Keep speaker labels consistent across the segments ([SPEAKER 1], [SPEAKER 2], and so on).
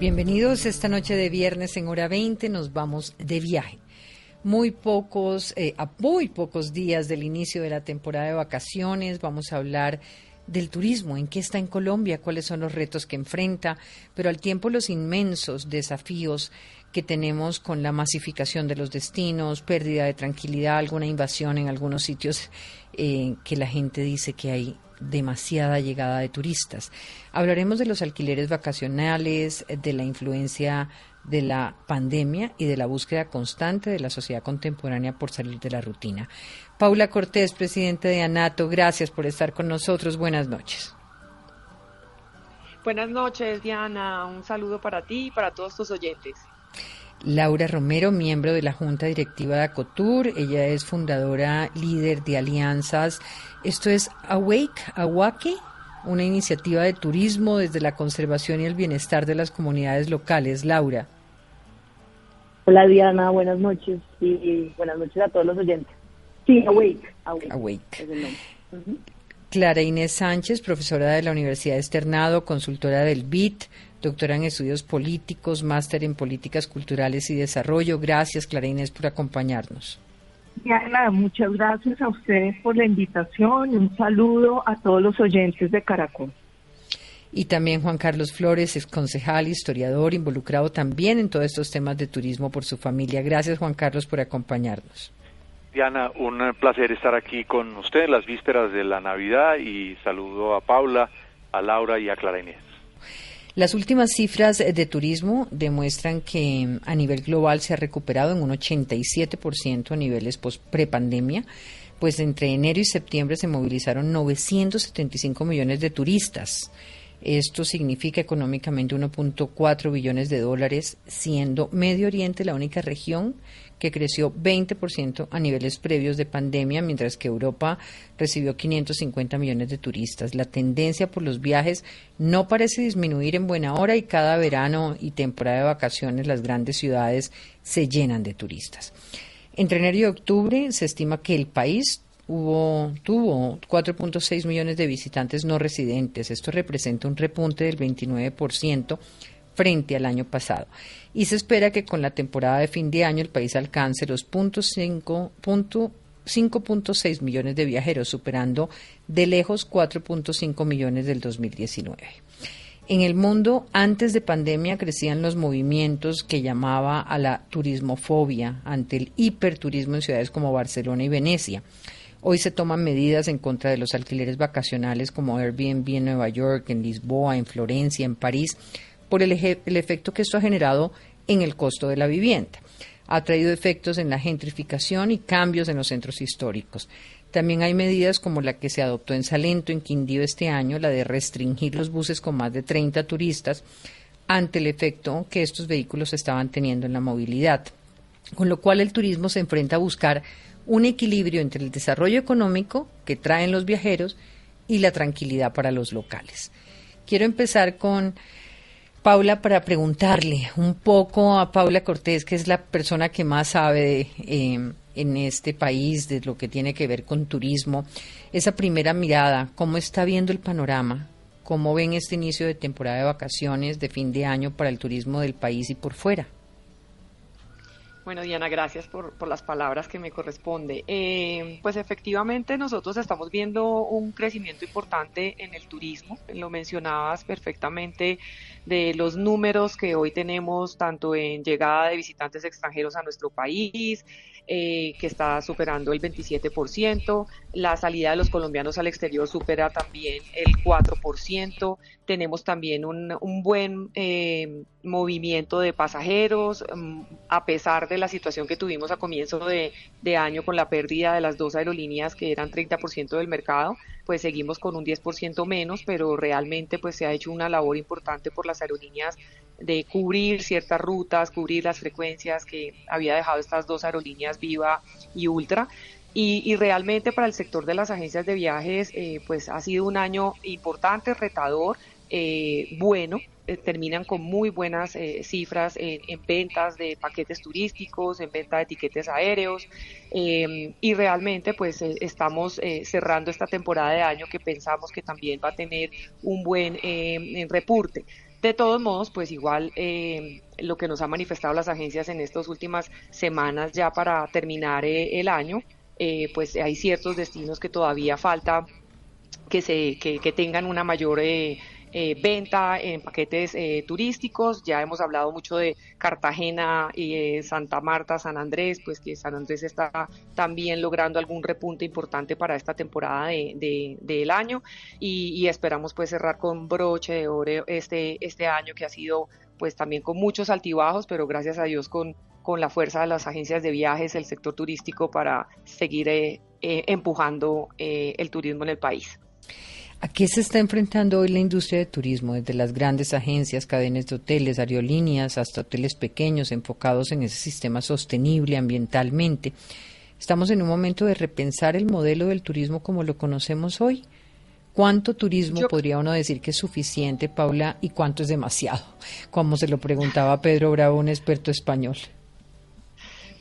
[SPEAKER 1] Bienvenidos esta noche de viernes en hora 20. Nos vamos de viaje. Muy pocos, eh, a muy pocos días del inicio de la temporada de vacaciones, vamos a hablar del turismo, en qué está en Colombia, cuáles son los retos que enfrenta, pero al tiempo los inmensos desafíos que tenemos con la masificación de los destinos, pérdida de tranquilidad, alguna invasión en algunos sitios eh, que la gente dice que hay demasiada llegada de turistas. Hablaremos de los alquileres vacacionales, de la influencia de la pandemia y de la búsqueda constante de la sociedad contemporánea por salir de la rutina. Paula Cortés, presidente de ANATO, gracias por estar con nosotros. Buenas noches.
[SPEAKER 2] Buenas noches, Diana. Un saludo para ti y para todos tus oyentes.
[SPEAKER 1] Laura Romero, miembro de la Junta Directiva de Acotur. Ella es fundadora, líder de alianzas. Esto es Awake, Awake, una iniciativa de turismo desde la conservación y el bienestar de las comunidades locales. Laura.
[SPEAKER 3] Hola Diana, buenas noches y buenas noches a todos los oyentes. Sí, Awake. Awake.
[SPEAKER 1] Clara Inés Sánchez, profesora de la Universidad Externado, consultora del BIT, doctora en estudios políticos, máster en políticas culturales y desarrollo. Gracias, Clara Inés, por acompañarnos.
[SPEAKER 4] Diana, muchas gracias a ustedes por la invitación y un saludo a todos los oyentes de Caracol.
[SPEAKER 1] Y también Juan Carlos Flores, ex concejal, historiador, involucrado también en todos estos temas de turismo por su familia. Gracias, Juan Carlos, por acompañarnos.
[SPEAKER 5] Diana, un placer estar aquí con usted en las vísperas de la Navidad y saludo a Paula, a Laura y a Clara Inés.
[SPEAKER 1] Las últimas cifras de turismo demuestran que a nivel global se ha recuperado en un 87% a niveles prepandemia, pues entre enero y septiembre se movilizaron 975 millones de turistas. Esto significa económicamente 1.4 billones de dólares, siendo Medio Oriente la única región que creció 20% a niveles previos de pandemia, mientras que Europa recibió 550 millones de turistas. La tendencia por los viajes no parece disminuir en buena hora y cada verano y temporada de vacaciones las grandes ciudades se llenan de turistas. Entre enero y octubre se estima que el país hubo, tuvo 4.6 millones de visitantes no residentes. Esto representa un repunte del 29% frente al año pasado. Y se espera que con la temporada de fin de año el país alcance los 5.6 millones de viajeros, superando de lejos 4.5 millones del 2019. En el mundo, antes de pandemia, crecían los movimientos que llamaba a la turismofobia ante el hiperturismo en ciudades como Barcelona y Venecia. Hoy se toman medidas en contra de los alquileres vacacionales como Airbnb en Nueva York, en Lisboa, en Florencia, en París, por el, efecto que esto ha generado en el costo de la vivienda. Ha traído efectos en la gentrificación y cambios en los centros históricos. También hay medidas como la que se adoptó en Salento, en Quindío este año, la de restringir los buses con más de 30 turistas ante el efecto que estos vehículos estaban teniendo en la movilidad. Con lo cual el turismo se enfrenta a buscar un equilibrio entre el desarrollo económico que traen los viajeros y la tranquilidad para los locales. Quiero empezar con Paula, para preguntarle un poco a Paula Cortés, que es la persona que más sabe em, en este país de lo que tiene que ver con turismo, esa primera mirada, ¿cómo está viendo el panorama? ¿Cómo ven este inicio de temporada de vacaciones de fin de año para el turismo del país y por fuera?
[SPEAKER 2] Bueno, Diana, gracias por, por las palabras que me corresponde. Eh, pues efectivamente nosotros estamos viendo un crecimiento importante en el turismo. Lo mencionabas perfectamente de los números que hoy tenemos tanto en llegada de visitantes extranjeros a nuestro país, eh, que está superando el 27%, la salida de los colombianos al exterior supera también el 4%, tenemos también un, buen eh, movimiento de pasajeros, mm, a pesar de la situación que tuvimos a comienzo de, de año con la pérdida de las dos aerolíneas que eran 30% del mercado, pues seguimos con un 10% menos, pero realmente pues se ha hecho una labor importante por las aerolíneas de cubrir ciertas rutas, cubrir las frecuencias que había dejado estas dos aerolíneas Viva y Ultra. Y, realmente para el sector de las agencias de viajes, eh, pues ha sido un año importante, retador, eh, bueno, eh, terminan con muy buenas eh, cifras en, ventas de paquetes turísticos, en venta de etiquetes aéreos em, y realmente pues eh, estamos cerrando esta temporada de año que pensamos que también va a tener un buen em, reporte. De todos modos, pues igual em, lo que nos han manifestado las agencias en estas últimas semanas ya para terminar el año, pues hay ciertos destinos que todavía falta que se que, que tengan una mayor eh, eh, venta en paquetes eh, turísticos. Ya hemos hablado mucho de Cartagena y eh, Santa Marta, San Andrés, pues que San Andrés está también logrando algún repunte importante para esta temporada de, del año y, esperamos pues cerrar con broche de oro este, este año que ha sido pues también con muchos altibajos, pero gracias a Dios con, con la fuerza de las agencias de viajes, el sector turístico para seguir empujando el turismo en el país.
[SPEAKER 1] ¿A qué se está enfrentando hoy la industria de turismo, desde las grandes agencias, cadenas de hoteles, aerolíneas, hasta hoteles pequeños enfocados en ese sistema sostenible ambientalmente? Estamos en un momento de repensar el modelo del turismo como lo conocemos hoy. ¿Cuánto turismo podría uno decir que es suficiente, Paula, y cuánto es demasiado? Como se lo preguntaba Pedro Bravo, un experto español.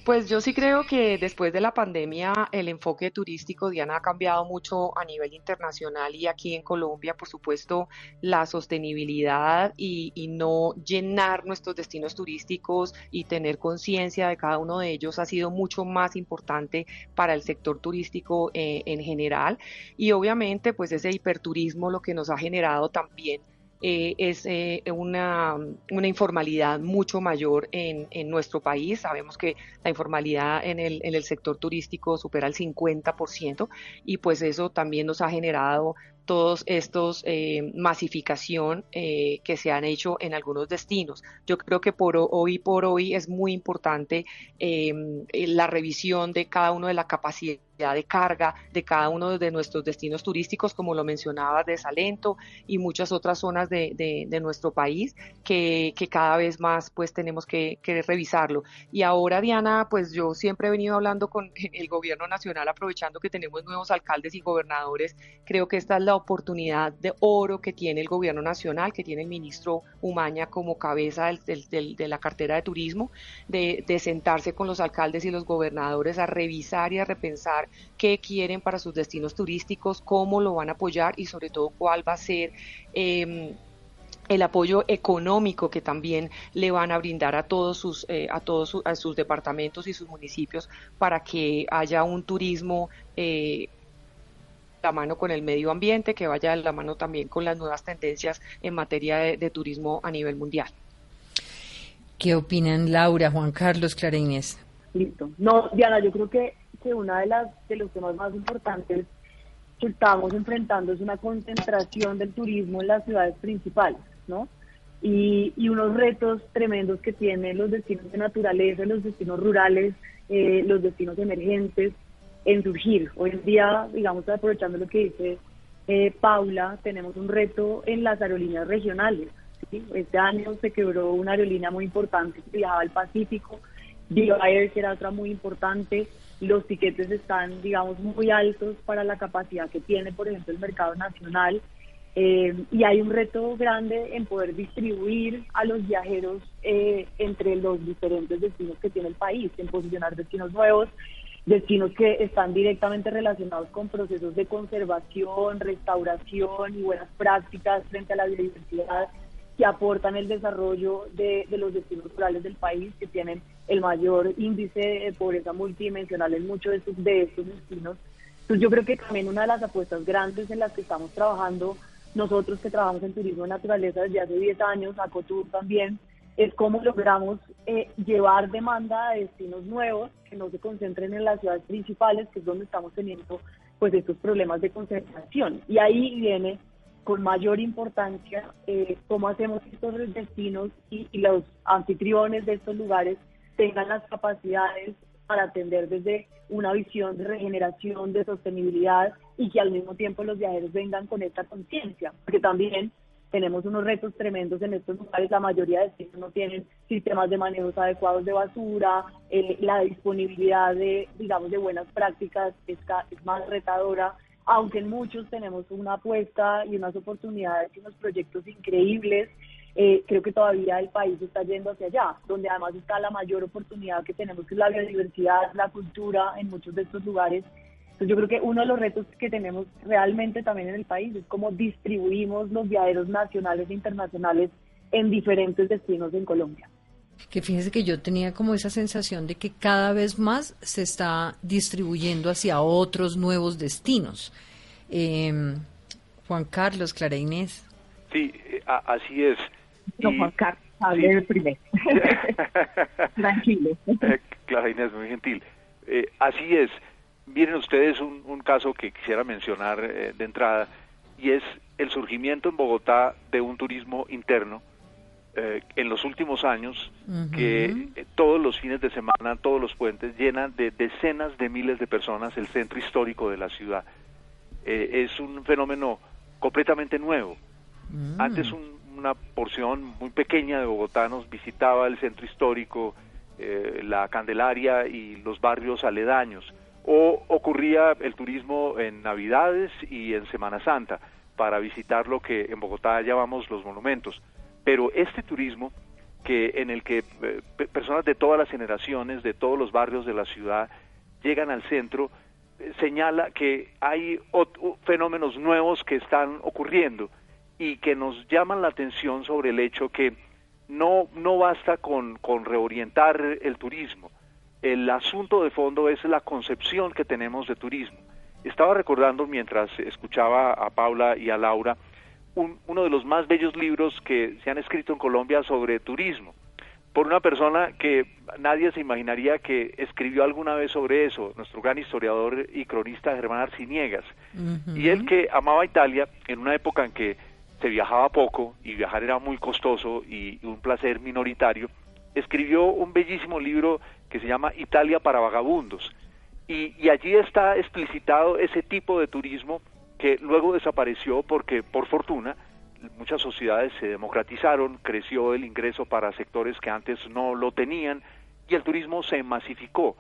[SPEAKER 2] Pues yo sí creo que después de la pandemia el enfoque turístico, Diana, ha cambiado mucho a nivel internacional y aquí en Colombia, por supuesto, la sostenibilidad y, no llenar nuestros destinos turísticos y tener conciencia de cada uno de ellos ha sido mucho más importante para el sector turístico eh, en general. Y obviamente, pues ese hiperturismo lo que nos ha generado también eh, es eh, una, una, informalidad mucho mayor en, en, nuestro país. Sabemos que la informalidad en el, en el sector turístico supera el 50% y pues eso también nos ha generado todos estos eh, masificación eh, que se han hecho en algunos destinos. Yo creo que por hoy por hoy es muy importante eh, la revisión de cada uno de la capacidad de carga de cada uno de nuestros destinos turísticos, como lo mencionaba, de Salento y muchas otras zonas de, de, nuestro país, que, que, cada vez más pues tenemos que, que, revisarlo. Y ahora, Diana, pues yo siempre he venido hablando con el gobierno nacional, aprovechando que tenemos nuevos alcaldes y gobernadores, creo que esta es la oportunidad de oro que tiene el gobierno nacional, que tiene el ministro Umaña como cabeza del, de la cartera de turismo, de, sentarse con los alcaldes y los gobernadores a revisar y a repensar qué quieren para sus destinos turísticos, cómo lo van a apoyar y sobre todo cuál va a ser eh, el apoyo económico que también le van a brindar a todos sus eh, a todos a sus departamentos y sus municipios para que haya un turismo eh, la mano con el medio ambiente, que vaya de la mano también con las nuevas tendencias en materia de, turismo a nivel mundial.
[SPEAKER 1] ¿Qué opinan Laura, Juan Carlos, Clara Inés?
[SPEAKER 3] Listo. No, Diana, yo creo que, que una de las de los temas más importantes que estamos enfrentando es una concentración del turismo en las ciudades principales, ¿no? Y, y unos retos tremendos que tienen los destinos de naturaleza, los destinos rurales, eh, los destinos emergentes, en surgir. Hoy en día, digamos, aprovechando lo que dice eh, Paula, tenemos un reto en las aerolíneas regionales. Este año se quebró una aerolínea muy importante que viajaba al Pacífico, Bio Air, que era otra muy importante. Los tiquetes están, digamos, muy altos para la capacidad que tiene, por ejemplo, el mercado nacional. Eh, y hay un reto grande en poder distribuir a los viajeros eh, entre los diferentes destinos que tiene el país, en posicionar destinos nuevos, destinos que están directamente relacionados con procesos de conservación, restauración y buenas prácticas frente a la biodiversidad que aportan el desarrollo de, los destinos rurales del país, que tienen el mayor índice de pobreza multidimensional en muchos de estos, de estos destinos. Entonces yo creo que también una de las apuestas grandes en las que estamos trabajando, nosotros que trabajamos en turismo de naturaleza desde hace 10 años, Acotur también, es cómo logramos eh, llevar demanda a destinos nuevos que no se concentren en las ciudades principales, que es donde estamos teniendo pues estos problemas de concentración. Y ahí viene con mayor importancia eh, cómo hacemos que estos destinos y, los anfitriones de estos lugares tengan las capacidades para atender desde una visión de regeneración, de sostenibilidad y que al mismo tiempo los viajeros vengan con esta conciencia, porque también tenemos unos retos tremendos en estos lugares, la mayoría de destinos no tienen sistemas de manejos adecuados de basura, eh, la disponibilidad de, digamos, de buenas prácticas es, es más retadora, aunque en muchos tenemos una apuesta y unas oportunidades y unos proyectos increíbles, eh, creo que todavía el país está yendo hacia allá, donde además está la mayor oportunidad que tenemos, que es la biodiversidad, la cultura en muchos de estos lugares. Entonces yo creo que uno de los retos que tenemos realmente también en el país es cómo distribuimos los viajeros nacionales e internacionales en diferentes destinos en Colombia
[SPEAKER 1] que fíjese que yo tenía como esa sensación de que cada vez más se está distribuyendo hacia otros nuevos destinos. Em, Juan Carlos, Clara Inés.
[SPEAKER 5] Sí, eh, así es.
[SPEAKER 4] No, Juan Carlos, hable primero. Tranquilo.
[SPEAKER 5] Eh, Clara Inés, muy gentil. Eh, así es. Miren ustedes un, un caso que quisiera mencionar de entrada, y es el surgimiento en Bogotá de un turismo interno eh, en los últimos años que eh, todos los fines de semana, todos los puentes llenan de decenas de miles de personas el centro histórico de la ciudad. Eh, es un fenómeno completamente nuevo. Mm. Antes una porción muy pequeña de bogotanos visitaba el centro histórico, la Candelaria y los barrios aledaños. O ocurría el turismo en Navidades y en Semana Santa para visitar lo que en Bogotá llamamos los monumentos pero este turismo que en el que eh, personas de todas las generaciones, de todos los barrios de la ciudad llegan al centro, eh, señala que hay fenómenos nuevos que están ocurriendo y que nos llaman la atención sobre el hecho que no, no basta con, con reorientar el turismo. El asunto de fondo es la concepción que tenemos de turismo. Estaba recordando mientras escuchaba a Paula y a Laura uno de los más bellos libros que se han escrito en Colombia sobre turismo, por una persona que nadie se imaginaría que escribió alguna vez sobre eso, nuestro gran historiador y cronista Germán Arciniegas. Y él que amaba Italia en una época en que se viajaba poco y viajar era muy costoso y un placer minoritario, escribió un bellísimo libro que se llama Italia para vagabundos. y allí está explicitado ese tipo de turismo que luego desapareció porque, por fortuna, muchas sociedades se democratizaron, creció el ingreso para sectores que antes no lo tenían y el turismo se masificó.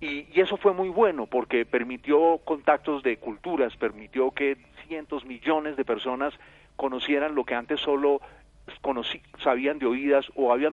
[SPEAKER 5] Y, eso fue muy bueno porque permitió contactos de culturas, permitió que cientos, millones de personas conocieran lo que antes solo conocí, sabían de oídas o habían.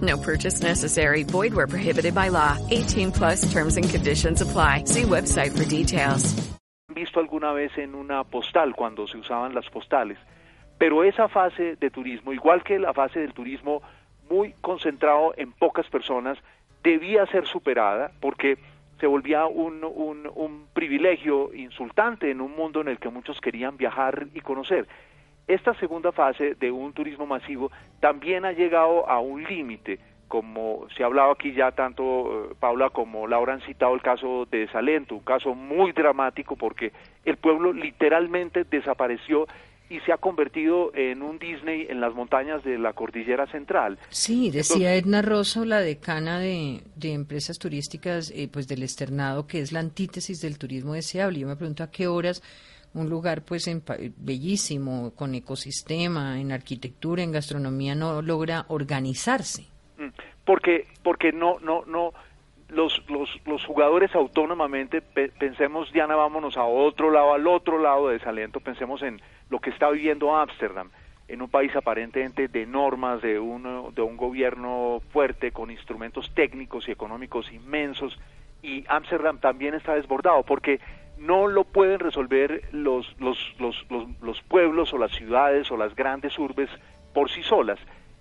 [SPEAKER 6] No purchase necessary. Void where prohibited by law. 18 plus terms and conditions apply. See website for details.
[SPEAKER 5] Visto alguna vez en una postal cuando se usaban las postales. Pero esa fase de turismo, igual que la fase del turismo muy concentrado en pocas personas, debía ser superada porque se volvía un, un, un, privilegio insultante en un mundo en el que muchos querían viajar y conocer. Esta segunda fase de un turismo masivo también ha llegado a un límite, como se ha hablado aquí ya tanto eh, Paula como Laura han citado el caso de Salento, un caso muy dramático porque el pueblo literalmente desapareció y se ha convertido en un Disney en las montañas de la cordillera central.
[SPEAKER 1] Sí, decía Edna Rosso, la decana de, de empresas turísticas eh, pues del externado, que es la antítesis del turismo deseable. Yo me pregunto a qué horas un lugar pues en, bellísimo, con ecosistema, en arquitectura, en gastronomía, no logra organizarse.
[SPEAKER 5] Mm, porque, porque no, no, no, los, los, los jugadores autónomamente, pensemos, Diana, vámonos a otro lado, al otro lado de Salento, pensemos en lo que está viviendo Ámsterdam, en un país aparentemente de normas, de un, de un gobierno fuerte, con instrumentos técnicos y económicos inmensos, y Ámsterdam también está desbordado, porque no lo pueden resolver los, los, los, los, pueblos o las ciudades o las grandes urbes por sí solas.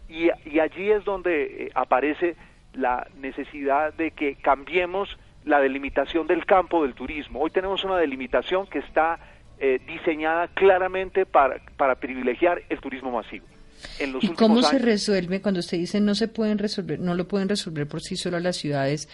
[SPEAKER 5] Y, y allí es donde eh, aparece la necesidad de que cambiemos la delimitación del campo del turismo. Hoy tenemos una delimitación que está eh, diseñada claramente para, para privilegiar el turismo masivo.
[SPEAKER 1] ¿Y cómo se resuelve cuando usted dice no se pueden resolver, no lo pueden resolver por sí solo las ciudades?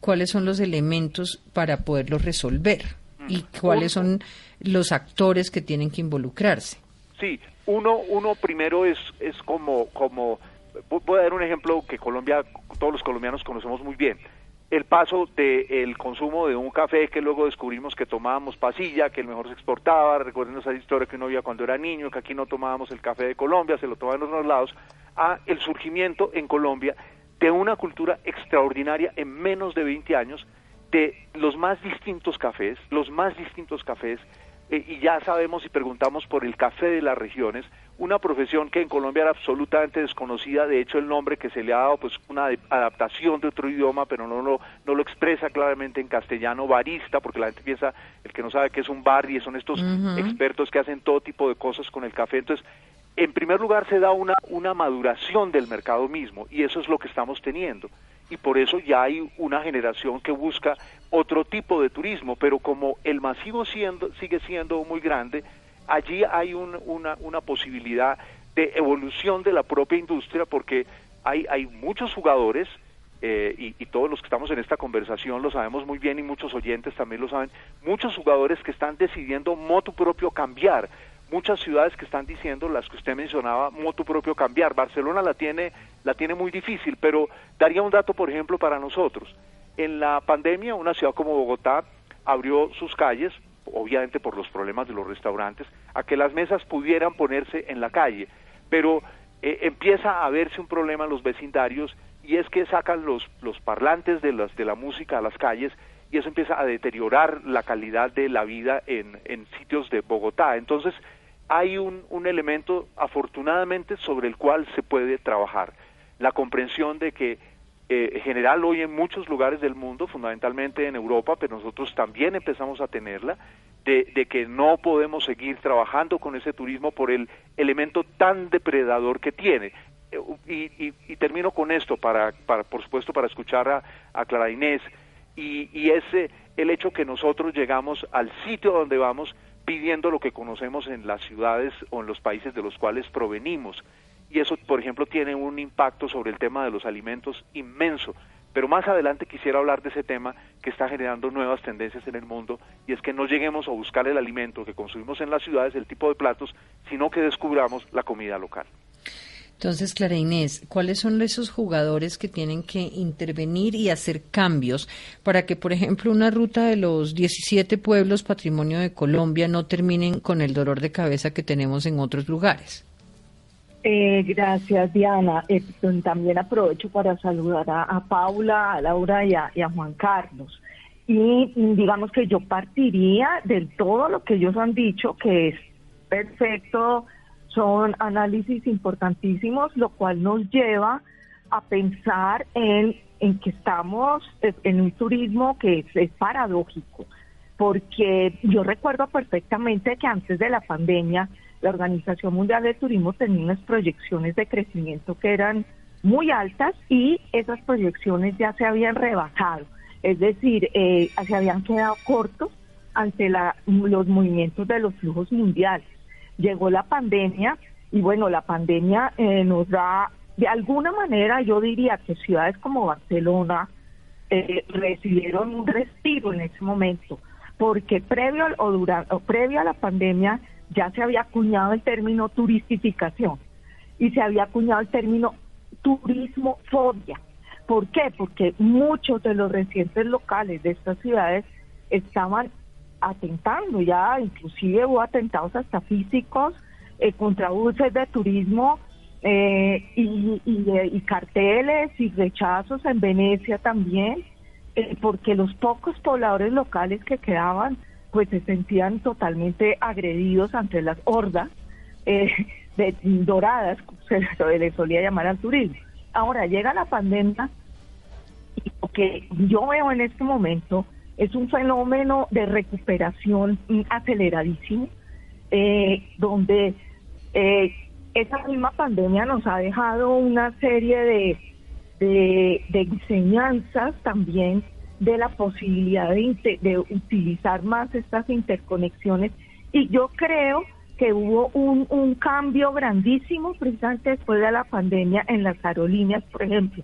[SPEAKER 1] ¿Cuáles son los elementos para poderlo resolver? ¿Y cuáles son los actores que tienen que involucrarse?
[SPEAKER 5] Sí, uno, uno primero es, es como, como, voy a dar un ejemplo que Colombia, todos los colombianos conocemos muy bien. El paso del consumo de un café que luego descubrimos que tomábamos pasilla, que el mejor se exportaba, recuerden esa historia que uno vio cuando era niño, que aquí no tomábamos el café de Colombia, se lo tomaban en otros lados, a el surgimiento en Colombia de una cultura extraordinaria en menos de 20 años de los más distintos cafés, los más distintos cafés, eh, y ya sabemos y preguntamos por el café de las regiones, una profesión que en Colombia era absolutamente desconocida, de hecho el nombre que se le ha dado pues una adaptación de otro idioma, pero no lo, no lo expresa claramente en castellano, barista, porque la gente piensa, el que no sabe qué es un bar y son estos expertos que hacen todo tipo de cosas con el café, entonces en primer lugar se da una, una maduración del mercado mismo y eso es lo que estamos teniendo y por eso ya hay una generación que busca otro tipo de turismo, pero como el masivo siendo, sigue siendo muy grande, allí hay una, una posibilidad de evolución de la propia industria porque hay, hay muchos jugadores eh, y, y, todos los que estamos en esta conversación lo sabemos muy bien y muchos oyentes también lo saben, muchos jugadores que están decidiendo moto propio cambiar, muchas ciudades que están diciendo, las que usted mencionaba, moto propio cambiar. Barcelona la tiene, la tiene muy difícil, pero daría un dato, por ejemplo, para nosotros. En la pandemia, una ciudad como Bogotá abrió sus calles, obviamente por los problemas de los restaurantes, a que las mesas pudieran ponerse en la calle, pero eh, empieza a verse un problema en los vecindarios y es que sacan los, los parlantes de, las, de la música a las calles y eso empieza a deteriorar la calidad de la vida en, en sitios de Bogotá. Entonces, hay un, un elemento, afortunadamente, sobre el cual se puede trabajar. La comprensión de que eh, en general hoy en muchos lugares del mundo, fundamentalmente en Europa, pero nosotros también empezamos a tenerla, de, que no podemos seguir trabajando con ese turismo por el elemento tan depredador que tiene. Eh, y, termino con esto, para, para, por supuesto, para escuchar a, a Clara Inés, y, y ese el hecho que nosotros llegamos al sitio donde vamos pidiendo lo que conocemos en las ciudades o en los países de los cuales provenimos y eso, por ejemplo, tiene un impacto sobre el tema de los alimentos inmenso. Pero más adelante quisiera hablar de ese tema que está generando nuevas tendencias en el mundo y es que no lleguemos a buscar el alimento que consumimos en las ciudades, el tipo de platos, sino que descubramos la comida local.
[SPEAKER 1] Entonces, Clara Inés, ¿cuáles son esos jugadores que tienen que intervenir y hacer cambios para que, por ejemplo, una ruta de los 17 pueblos patrimonio de Colombia no terminen con el dolor de cabeza que tenemos en otros lugares?
[SPEAKER 4] Eh, gracias, Diana. Eh, también aprovecho para saludar a, Paula, a Laura y a, Juan Carlos. Y digamos que yo partiría de todo lo que ellos han dicho, que es perfecto, son análisis importantísimos, lo cual nos lleva a pensar en, en que estamos en un turismo que es paradójico, porque yo recuerdo perfectamente que antes de la pandemia, la Organización Mundial de Turismo tenía unas proyecciones de crecimiento que eran muy altas y esas proyecciones ya se habían rebajado, es decir, eh, se habían quedado cortos ante la, los movimientos de los flujos mundiales. Llegó la pandemia y bueno, la pandemia eh, nos da, de alguna manera yo diría que ciudades como Barcelona eh, recibieron un respiro en ese momento, porque previo o, durante, o previo a la pandemia ya se había acuñado el término turistificación y se había acuñado el término turismofobia. ¿Por qué? Porque muchos de los residentes locales de estas ciudades estaban atentando ya, inclusive hubo atentados hasta físicos eh, contra buses de turismo eh, y, y, carteles y rechazos en Venecia también, eh, porque los pocos pobladores locales que quedaban pues se sentían totalmente agredidos ante las hordas de doradas, se les solía llamar al turismo. Ahora llega la pandemia y lo que yo veo en este momento es un fenómeno de recuperación aceleradísimo, eh, donde eh, esa misma pandemia nos ha dejado una serie de, de, enseñanzas también de la posibilidad de, de utilizar más estas interconexiones y yo creo que hubo un, un cambio grandísimo precisamente después de la pandemia en las aerolíneas, por ejemplo.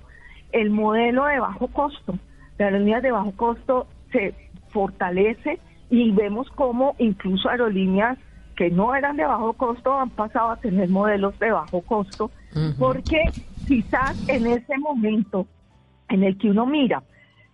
[SPEAKER 4] El modelo de bajo costo, de aerolíneas de bajo costo se fortalece y vemos cómo incluso aerolíneas que no eran de bajo costo han pasado a tener modelos de bajo costo, porque quizás en ese momento en el que uno mira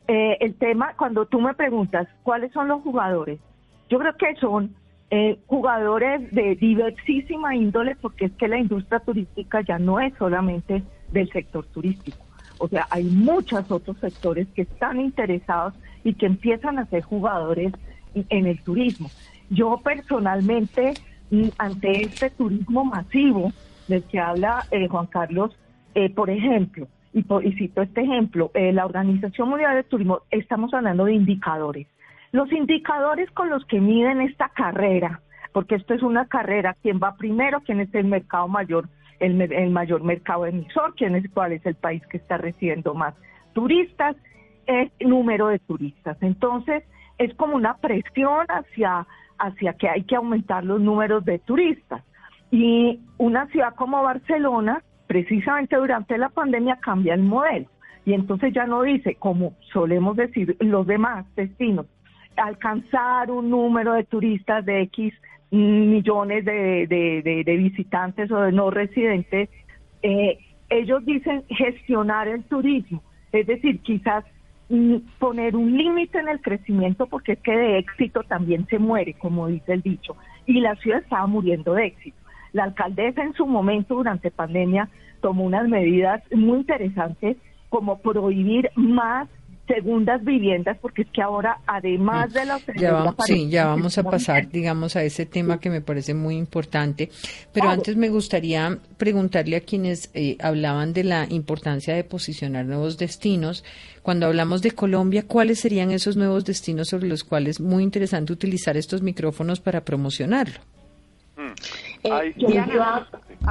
[SPEAKER 4] eh, el tema, cuando tú me preguntas cuáles son los jugadores, yo creo que son eh, jugadores de diversísima índole, porque es que la industria turística ya no es solamente del sector turístico. O sea, hay muchos otros sectores que están interesados y que empiezan a ser jugadores en el turismo. Yo personalmente, mm, ante este turismo masivo del que habla eh, Juan Carlos, eh, por ejemplo, y, y, cito este ejemplo, la Organización Mundial de Turismo, estamos hablando de indicadores. Los indicadores con los que miden esta carrera, porque esto es una carrera, quién va primero, quién es el mercado mayor, el, mayor mercado emisor, quién es cuál es el país que está recibiendo más turistas, es número de turistas. Entonces, es como una presión hacia, hacia que hay que aumentar los números de turistas. Y una ciudad como Barcelona, precisamente durante la pandemia, cambia el modelo. Y entonces ya no dice, como solemos decir los demás destinos, alcanzar un número de turistas de X millones de, visitantes o de no residentes, eh, ellos dicen gestionar el turismo, es decir, quizás mm, poner un límite en el crecimiento porque es que de éxito también se muere, como dice el dicho, y la ciudad estaba muriendo de éxito. La alcaldesa en su momento durante pandemia tomó unas medidas muy interesantes como prohibir más segundas viviendas, porque es que ahora, además mm. de los...
[SPEAKER 1] Ya vamos, sí, ya vamos a pasar, digamos, a ese tema que me parece muy importante, pero antes me gustaría preguntarle a quienes eh, hablaban de la importancia de posicionar nuevos destinos. Cuando hablamos de Colombia, ¿cuáles serían esos nuevos destinos sobre los cuales es muy interesante utilizar estos micrófonos para promocionarlo?
[SPEAKER 2] Mm.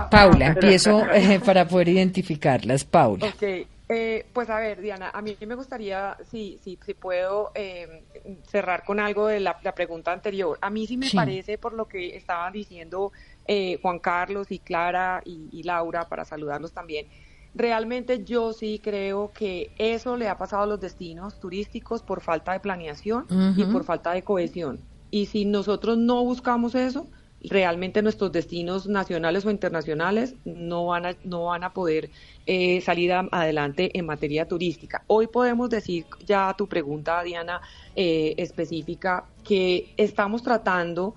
[SPEAKER 1] Paula, empiezo eh, para poder identificarlas. Paula.
[SPEAKER 2] Okay. Eh, pues a ver, Diana, a mí me gustaría, si, si, si puedo eh, cerrar con algo de la, pregunta anterior. A mí sí me parece, por lo que estaban diciendo eh, Juan Carlos y Clara y, Laura, para saludarlos también, realmente yo sí creo que eso le ha pasado a los destinos turísticos por falta de planeación y por falta de cohesión. Y si nosotros no buscamos eso, realmente nuestros destinos nacionales o internacionales no van a, no van a poder eh, salir adelante en materia turística. Hoy podemos decir ya a tu pregunta, Diana, eh, específica, que estamos tratando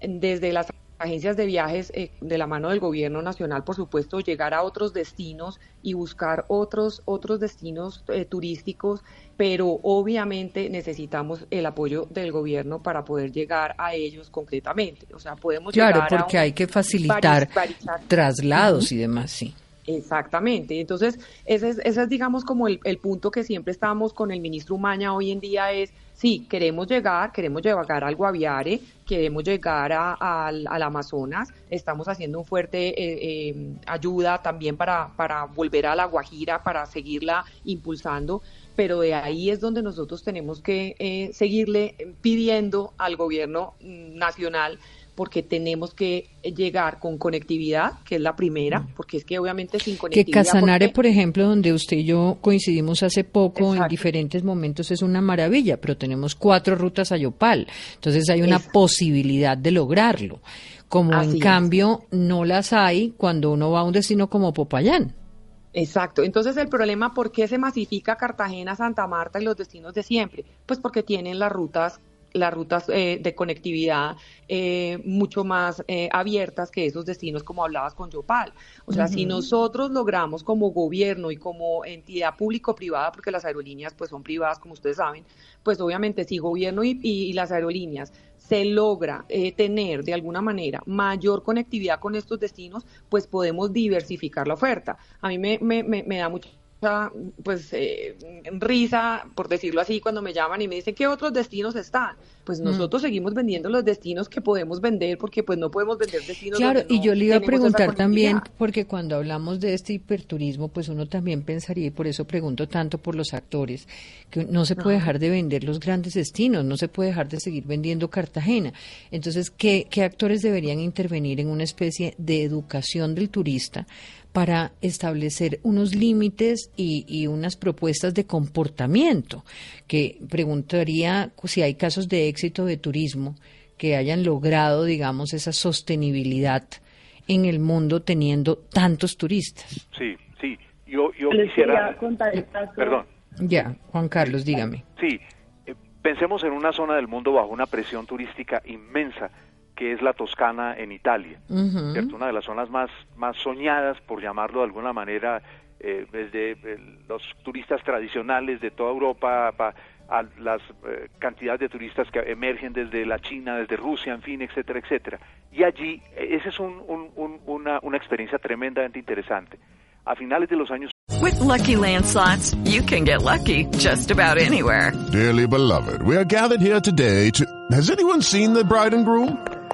[SPEAKER 2] desde las agencias de viajes eh, de la mano del gobierno nacional, por supuesto, llegar a otros destinos y buscar otros otros destinos turísticos pero obviamente necesitamos el apoyo del gobierno para poder llegar a ellos concretamente. O sea, podemos
[SPEAKER 1] claro, porque hay que facilitar traslados y demás, sí.
[SPEAKER 2] Exactamente. Entonces, ese es, ese es digamos, como el, el, punto que siempre estamos con el ministro Umaña hoy en día es, sí, queremos llegar, queremos llegar al Guaviare, queremos llegar al, Amazonas, estamos haciendo un fuerte eh, eh, ayuda también para, para volver a la Guajira, para seguirla impulsando, pero de ahí es donde nosotros tenemos que eh, seguirle pidiendo al gobierno nacional porque tenemos que llegar con conectividad, que es la primera, mm. porque es que obviamente sin conectividad...
[SPEAKER 1] Que Casanare, por ejemplo, donde usted y yo coincidimos hace poco en diferentes momentos, es una maravilla, pero tenemos cuatro rutas a Yopal, entonces hay una posibilidad de lograrlo, como en cambio no las hay cuando uno va a un destino como Popayán.
[SPEAKER 2] Exacto. Entonces el problema, ¿por qué se masifica Cartagena, Santa Marta y los destinos de siempre? Pues porque tienen las rutas las rutas eh, de conectividad eh, mucho más eh, abiertas que esos destinos como hablabas con Yopal. O sea, si nosotros logramos como gobierno y como entidad público-privada, porque las aerolíneas pues son privadas como ustedes saben, pues obviamente si gobierno y las aerolíneas se logra eh, tener de alguna manera mayor conectividad con estos destinos, pues podemos diversificar la oferta. A mí me, me, me, da mucha mucha pues eh, risa, por decirlo así, cuando me llaman y me dicen qué otros destinos están. Pues mm. nosotros seguimos vendiendo los destinos que podemos vender porque pues no podemos vender destinos.
[SPEAKER 1] Claro, y yo le iba a preguntar también, porque cuando hablamos de este hiperturismo, pues uno también pensaría, y por eso pregunto tanto por los actores, que no se puede dejar de vender los grandes destinos, no se puede dejar de seguir vendiendo Cartagena. Entonces, ¿qué, qué actores deberían intervenir en una especie de educación del turista? Para establecer unos límites y, unas propuestas de comportamiento, que preguntaría si hay casos de éxito de turismo que hayan logrado, digamos, esa sostenibilidad en el mundo teniendo tantos turistas.
[SPEAKER 5] Sí, sí. Yo, yo quisiera...
[SPEAKER 3] Contar el caso.
[SPEAKER 5] Perdón.
[SPEAKER 1] Ya, Juan Carlos, dígame.
[SPEAKER 5] Sí, eh, pensemos en una zona del mundo bajo una presión turística inmensa que es la Toscana en Italia, Una de las zonas más, más soñadas, por llamarlo de alguna manera, eh, desde eh, los turistas tradicionales de toda Europa a las eh, cantidades de turistas que emergen desde la China, desde Rusia, en fin, etcétera, etcétera. Y allí, esa es una, una experiencia tremendamente interesante. A finales de los años
[SPEAKER 6] With lucky landslots, you can get lucky just about anywhere.
[SPEAKER 7] Dearly beloved, we are gathered here today to. Has anyone seen the bride and groom?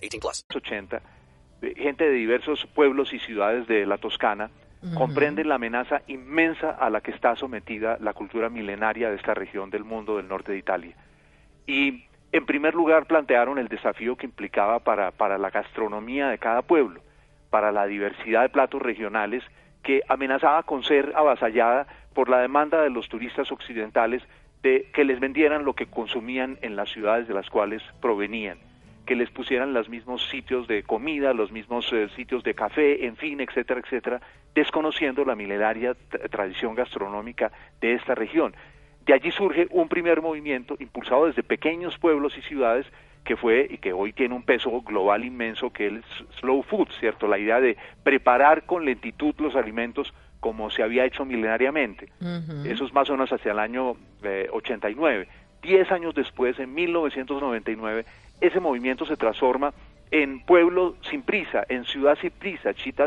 [SPEAKER 8] 18 plus.
[SPEAKER 5] 80, gente de diversos pueblos y ciudades de la Toscana comprenden la amenaza inmensa a la que está sometida la cultura milenaria de esta región del mundo del norte de Italia. Y en primer lugar plantearon el desafío que implicaba para, para la gastronomía de cada pueblo para la diversidad de platos regionales que amenazaba con ser avasallada por la demanda de los turistas occidentales de que les vendieran lo que consumían en las ciudades de las cuales provenían, que les pusieran los mismos sitios de comida, los mismos eh, sitios de café, en fin, etcétera, etcétera, desconociendo la milenaria tradición gastronómica de esta región. De allí surge un primer movimiento impulsado desde pequeños pueblos y ciudades que fue y que hoy tiene un peso global inmenso, que es el slow food, ¿cierto? La idea de preparar con lentitud los alimentos como se había hecho milenariamente. Eso es más o menos hacia el año 89. Eh, Diez años después, en 1999, ese movimiento se transforma en pueblo sin prisa, en ciudad sin prisa, chita,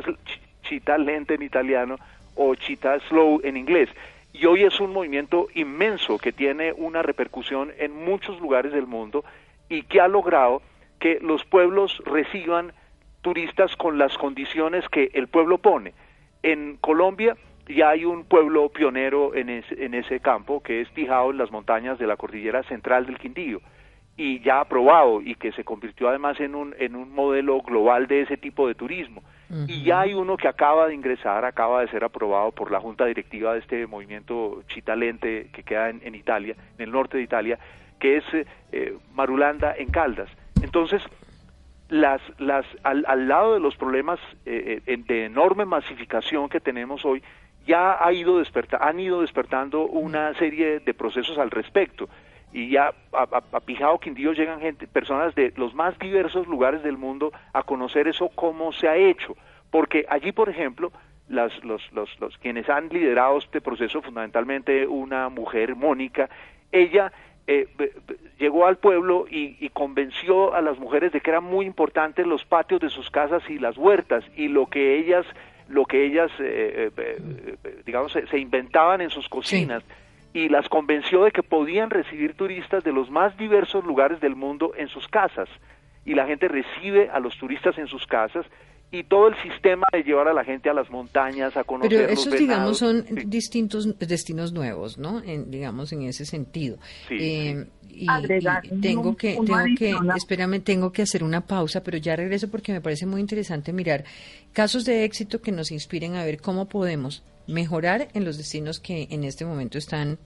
[SPEAKER 5] chita lente en italiano o chita slow en inglés. Y hoy es un movimiento inmenso que tiene una repercusión en muchos lugares del mundo y que ha logrado que los pueblos reciban turistas con las condiciones que el pueblo pone. En Colombia ya hay un pueblo pionero en ese, en ese campo que es fijado en las montañas de la cordillera central del Quindío y ya aprobado y que se convirtió además en un, en un modelo global de ese tipo de turismo. Y ya hay uno que acaba de ingresar, acaba de ser aprobado por la Junta Directiva de este movimiento Chitalente que queda en, en Italia, en el norte de Italia, que es eh, Marulanda en Caldas. Entonces, las, las, al, al lado de los problemas eh, eh, de enorme masificación que tenemos hoy, ya ha ido desperta, han ido despertando una serie de procesos al respecto. Y ya a, a, Pijao Quindío llegan gente, personas de los más diversos lugares del mundo a conocer eso cómo se ha hecho. Porque allí, por ejemplo, las, los, los, los, quienes han liderado este proceso, fundamentalmente una mujer, Mónica, ella eh, llegó al pueblo y, convenció a las mujeres de que eran muy importantes los patios de sus casas y las huertas y lo que ellas lo que ellas eh, eh, digamos se, inventaban en sus cocinas y las convenció de que podían recibir turistas de los más diversos lugares del mundo en sus casas y la gente recibe a los turistas en sus casas y todo el sistema de llevar a la gente a las montañas a conocer
[SPEAKER 1] Pero
[SPEAKER 5] los
[SPEAKER 1] esos,
[SPEAKER 5] venados.
[SPEAKER 1] digamos, son
[SPEAKER 5] Sí.
[SPEAKER 1] distintos destinos nuevos, ¿no? En, digamos, en ese sentido.
[SPEAKER 5] Sí,
[SPEAKER 1] Eh, y, y tengo
[SPEAKER 4] un-
[SPEAKER 1] que, tengo que, espérame, tengo que hacer una pausa, pero ya regreso porque me parece muy interesante mirar casos de éxito que nos inspiren a ver cómo podemos mejorar en los destinos que en este momento están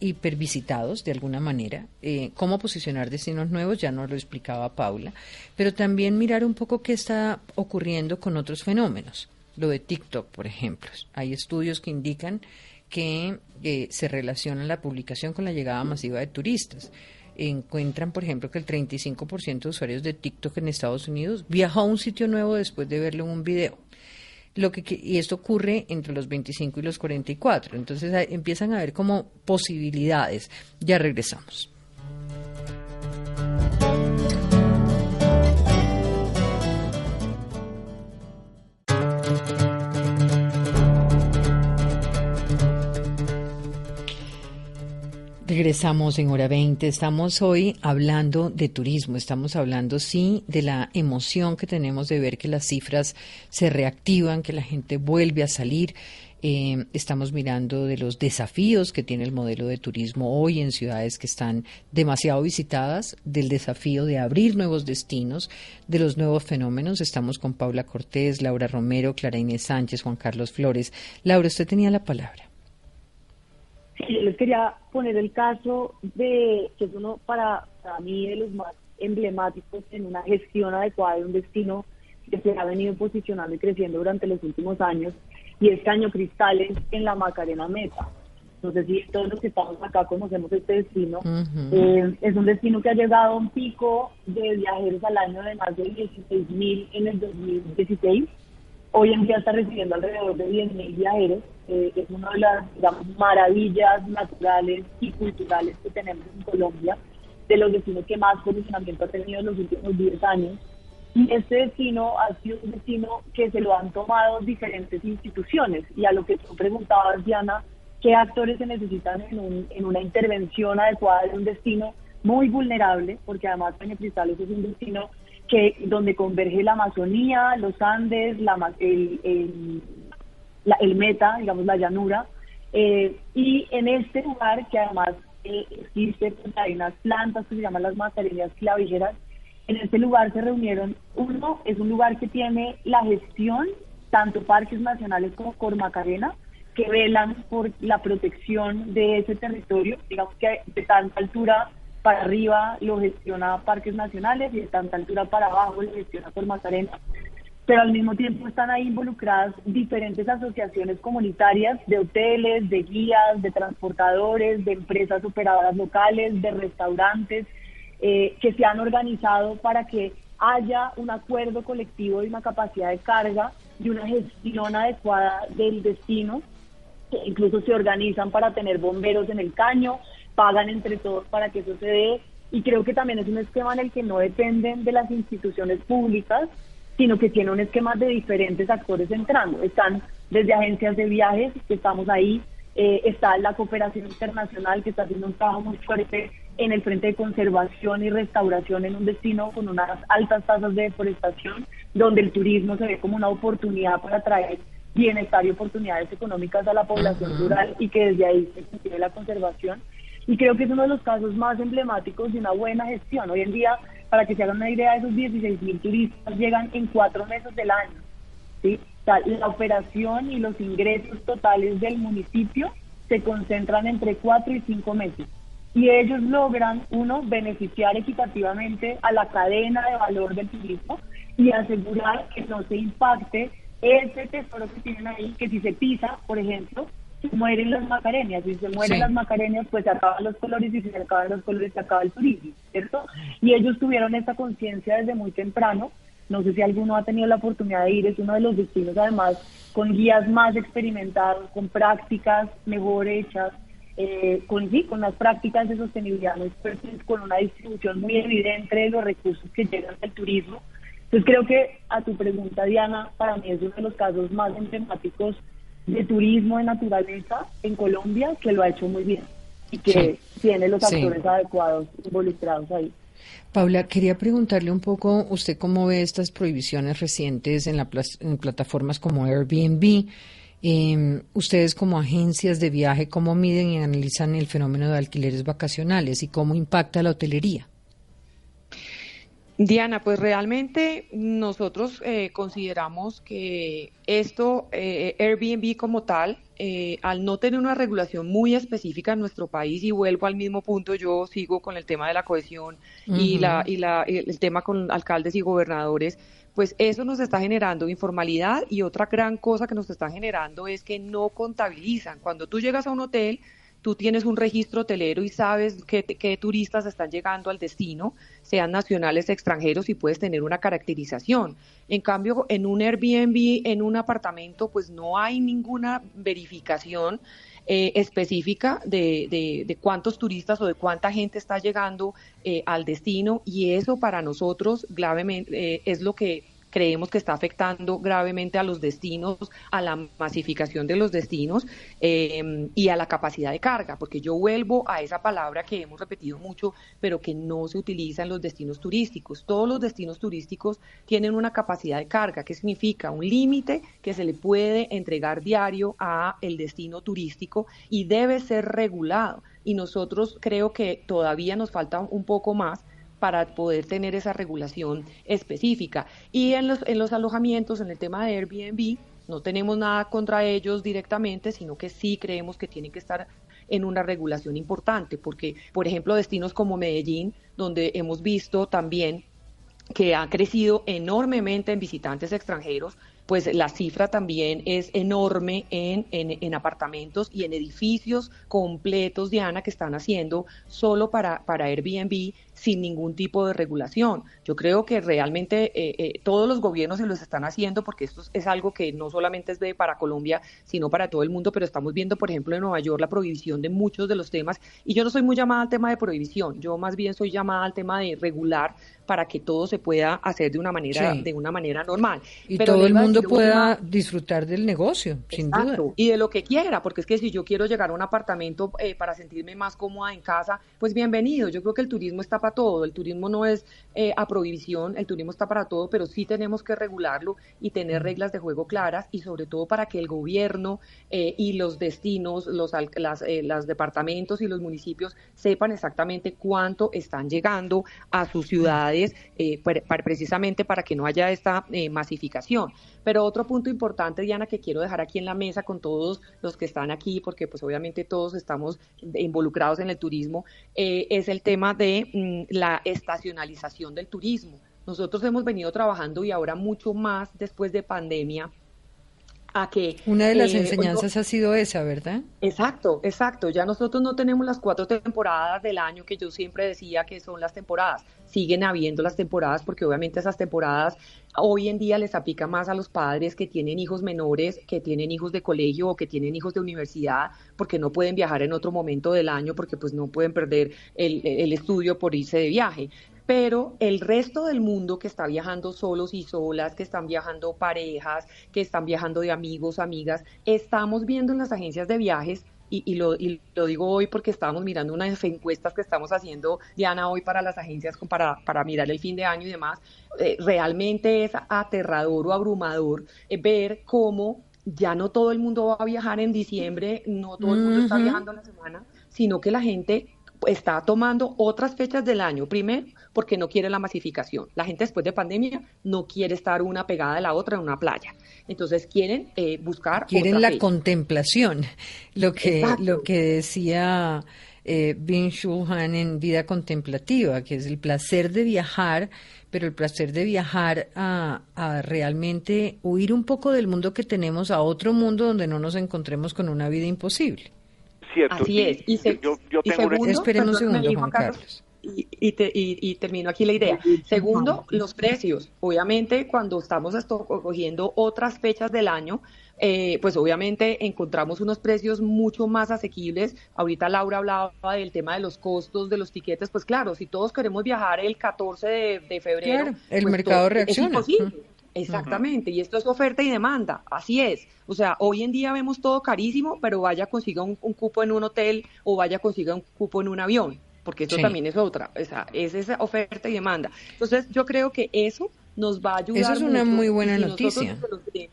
[SPEAKER 1] hipervisitados de alguna manera, eh, cómo posicionar destinos nuevos, ya nos lo explicaba Paula, pero también mirar un poco qué está ocurriendo con otros fenómenos. Lo de TikTok, por ejemplo. Hay estudios que indican que eh, se relaciona la publicación con la llegada masiva de turistas. Encuentran, por ejemplo, que el 35% de usuarios de TikTok en Estados Unidos viajó a un sitio nuevo después de verlo en un video lo que, y esto ocurre entre los 25 y los 44. Entonces empiezan a ver como posibilidades. Ya regresamos. Regresamos en hora 20. Estamos hoy hablando de turismo. Estamos hablando, sí, de la emoción que tenemos de ver que las cifras se reactivan, que la gente vuelve a salir. Eh, estamos mirando de los desafíos que tiene el modelo de turismo hoy en ciudades que están demasiado visitadas, del desafío de abrir nuevos destinos, de los nuevos fenómenos. Estamos con Paula Cortés, Laura Romero, Clara Inés Sánchez, Juan Carlos Flores. Laura, usted tenía la palabra.
[SPEAKER 3] Sí, yo les quería poner el caso de, que es uno para, para mí de los más emblemáticos en una gestión adecuada de un destino que se ha venido posicionando y creciendo durante los últimos años, y es Caño Cristales en la Macarena Meta. No sé si todos los que estamos acá conocemos este destino. Eh, es un destino que ha llegado a un pico de viajeros al año de más de 16 mil en el 2016. Hoy en día está recibiendo alrededor de 10 mil viajeros. Eh, es una de las digamos, maravillas naturales y culturales que tenemos en Colombia, de los destinos que más posicionamiento ha tenido en los últimos 10 años. Y este destino ha sido un destino que se lo han tomado diferentes instituciones. Y a lo que tú preguntabas, Diana, ¿qué actores se necesitan en, un- en una intervención adecuada de un destino muy vulnerable? Porque además Caño Cristales es un destino que donde converge la Amazonía, los Andes, la, el, el meta, digamos la llanura, eh, y en este lugar que además eh, existe, pues, hay unas plantas que se llaman las mascarillas clavijeras, en este lugar se reunieron, uno es un lugar que tiene la gestión, tanto parques nacionales como Cormacarena, que velan por la protección de ese territorio, digamos que de tanta altura para arriba lo gestiona Parques Nacionales y de tanta altura para abajo lo gestiona Cormacarena pero al mismo tiempo están ahí involucradas diferentes asociaciones comunitarias de hoteles, de guías, de transportadores, de empresas operadoras locales, de restaurantes, eh, que se han organizado para que haya un acuerdo colectivo y una capacidad de carga y una gestión adecuada del destino, incluso se organizan para tener bomberos en el caño, pagan entre todos para que eso se dé, y creo que también es un esquema en el que no dependen de las instituciones públicas, sino que tiene un esquema de diferentes actores entrando. Están desde agencias de viajes, que estamos ahí, eh, está la cooperación internacional, que está haciendo un trabajo muy fuerte en el frente de conservación y restauración en un destino con unas altas tasas de deforestación, donde el turismo se ve como una oportunidad para traer bienestar y oportunidades económicas a la población rural y que desde ahí se consigue la conservación. Y creo que es uno de los casos más emblemáticos de una buena gestión. Hoy en día, para que se hagan una idea, esos 16 mil turistas llegan en cuatro meses del año. ¿sí? La operación y los ingresos totales del municipio se concentran entre cuatro y cinco meses. Y ellos logran, uno, beneficiar equitativamente a la cadena de valor del turismo y asegurar que no se impacte ese tesoro que tienen ahí, que si se pisa, por ejemplo, mueren las macareñas. Si se mueren
[SPEAKER 1] Sí.
[SPEAKER 3] las macareñas, pues se acaban los colores y si se acaban los colores, se acaba el turismo, ¿cierto? Y ellos tuvieron esta conciencia desde muy temprano. No sé si alguno ha tenido la oportunidad de ir, es uno de los destinos además con guías más experimentados, con prácticas mejor hechas, eh, con sí, con las prácticas de sostenibilidad fuertes, con una distribución muy evidente de los recursos que llegan del turismo. Entonces creo que a tu pregunta, Diana, para mí es uno de los casos más emblemáticos de turismo de naturaleza en Colombia que lo ha hecho muy bien y que
[SPEAKER 1] Sí.
[SPEAKER 3] tiene los
[SPEAKER 1] Sí.
[SPEAKER 3] actores adecuados involucrados ahí.
[SPEAKER 1] Paula, quería preguntarle un poco, ¿usted cómo ve estas prohibiciones recientes en, la, en plataformas como Airbnb? Eh, ustedes como agencias de viaje, ¿cómo miden y analizan el fenómeno de alquileres vacacionales y cómo impacta la hotelería?
[SPEAKER 2] Diana, pues realmente nosotros eh, consideramos que esto, eh, Airbnb como tal, eh, al no tener una regulación muy específica en nuestro país, y vuelvo al mismo punto, yo sigo con el tema de la cohesión y, la, y la, el tema con alcaldes y gobernadores, pues eso nos está generando informalidad y otra gran cosa que nos está generando es que no contabilizan. Cuando tú llegas a un hotel, tú tienes un registro hotelero y sabes qué, turistas están llegando al destino, sean nacionales, extranjeros, y puedes tener una caracterización. En cambio, en un Airbnb, en un apartamento, pues no hay ninguna verificación eh, específica de, cuántos turistas o de cuánta gente está llegando eh, al destino y eso para nosotros eh, es lo que creemos que está afectando gravemente a los destinos, a la masificación de los destinos eh, y a la capacidad de carga, porque yo vuelvo a esa palabra que hemos repetido mucho, pero que no se utiliza en los destinos turísticos. Todos los destinos turísticos tienen una capacidad de carga, que significa un límite que se le puede entregar diario a el destino turístico y debe ser regulado. Y nosotros creo que todavía nos falta un poco más para poder tener esa regulación específica. Y en los, en los alojamientos, en el tema de Airbnb, no tenemos nada contra ellos directamente, sino que sí creemos que tienen que estar en una regulación importante, porque, por ejemplo, destinos como Medellín, donde hemos visto también que ha crecido enormemente en visitantes extranjeros, pues la cifra también es enorme en, en, apartamentos y en edificios completos, Diana, que están haciendo solo para, para Airbnb sin ningún tipo de regulación. Yo creo que realmente eh, eh, todos los gobiernos se los están haciendo porque esto es algo que no solamente es de para Colombia, sino para todo el mundo, pero estamos viendo, por ejemplo, en Nueva York la prohibición de muchos de los temas y yo no soy muy llamada al tema de prohibición, yo más bien soy llamada al tema de regular para que todo se pueda hacer de una manera de una manera normal.
[SPEAKER 1] Y todo el mundo pueda disfrutar del negocio, sin duda.
[SPEAKER 2] Y de lo que quiera, porque es que si yo quiero llegar a un apartamento eh, para sentirme más cómoda en casa, pues bienvenido. Yo creo que el turismo está para todo. El turismo no es eh, a prohibición, el turismo está para todo, pero sí tenemos que regularlo y tener reglas de juego claras y sobre todo para que el gobierno eh, y los destinos, los las, las departamentos y los municipios sepan exactamente cuánto están llegando a sus ciudades eh, precisamente para que no haya esta eh, masificación. Pero otro punto importante, Diana, que quiero dejar aquí en la mesa con todos los que están aquí, porque pues obviamente todos estamos involucrados en el turismo, eh, es el tema de mm, la estacionalización del turismo. Nosotros hemos venido trabajando y ahora mucho más después de pandemia que...
[SPEAKER 1] Una de las eh, enseñanzas ha sido esa, ¿verdad?
[SPEAKER 2] Exacto, exacto. Ya nosotros no tenemos las cuatro temporadas del año que yo siempre decía que son las temporadas. Siguen habiendo las temporadas porque obviamente esas temporadas hoy en día les aplica más a los padres que tienen hijos menores, que tienen hijos de colegio o que tienen hijos de universidad, porque no pueden viajar en otro momento del año porque pues no pueden perder el, el estudio por irse de viaje pero el resto del mundo que está viajando solos y solas, que están viajando parejas, que están viajando de amigos, amigas, estamos viendo en las agencias de viajes y, lo, digo hoy porque estábamos mirando unas encuestas que estamos haciendo, Diana, hoy para las agencias para, para mirar el fin de año y demás, eh, realmente es aterrador o abrumador eh, ver cómo ya no todo el mundo va a viajar en diciembre, no todo el mundo está viajando en la semana, sino que la gente está tomando otras fechas del año. Primero, porque no quiere la masificación. La gente después de pandemia no quiere estar una pegada de la otra en una playa. Entonces quieren eh, buscar.
[SPEAKER 1] Quieren la contemplación. Lo que, lo que decía eh, Ben Shulhan en Vida Contemplativa, que es el placer de viajar, pero el placer de viajar a, a, realmente huir un poco del mundo que tenemos a otro mundo donde no nos encontremos con una vida imposible.
[SPEAKER 2] Así es. Y, yo, tengo Esperemos un segundo, Juan Carlos. Y, y, termino aquí la idea. Segundo, los precios. Obviamente, cuando estamos cogiendo otras fechas del año, eh, pues obviamente encontramos unos precios mucho más asequibles. Ahorita Laura hablaba del tema de los costos de los tiquetes. Pues claro, si todos queremos viajar el 14 de, febrero,
[SPEAKER 1] el
[SPEAKER 2] pues
[SPEAKER 1] mercado reacciona.
[SPEAKER 2] Es imposible. Exactamente, y esto es oferta y demanda, así es. O sea, hoy en día vemos todo carísimo, pero vaya consiga un, cupo en un hotel o vaya consiga un cupo en un avión porque eso
[SPEAKER 1] Sí.
[SPEAKER 2] también es otra, o sea, es esa oferta y demanda. Entonces, yo creo que eso nos va a ayudar
[SPEAKER 1] Eso es una
[SPEAKER 2] mucho,
[SPEAKER 1] muy buena
[SPEAKER 2] nosotros
[SPEAKER 1] noticia.
[SPEAKER 2] desde los gremios-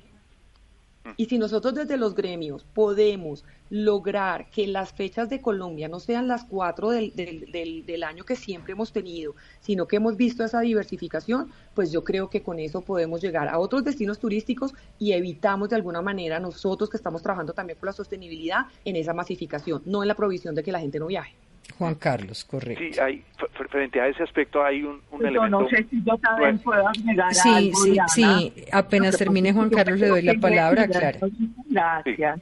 [SPEAKER 2] y si nosotros desde los gremios podemos lograr que las fechas de Colombia no sean las cuatro del, del, del, año que siempre hemos tenido, sino que hemos visto esa diversificación, pues yo creo que con eso podemos llegar a otros destinos turísticos y evitamos de alguna manera nosotros que estamos trabajando también por la sostenibilidad en esa masificación, no en la provisión de que la gente no viaje.
[SPEAKER 1] Juan Carlos, correcto.
[SPEAKER 5] Sí, hay, frente a ese aspecto hay un, un
[SPEAKER 4] Yo
[SPEAKER 5] elemento...
[SPEAKER 4] no sé si yo también puedo agregar
[SPEAKER 1] Sí,
[SPEAKER 4] algo,
[SPEAKER 1] sí,
[SPEAKER 4] Diana.
[SPEAKER 1] sí. Apenas termine Juan Carlos, le doy la palabra, Clara.
[SPEAKER 4] Gracias.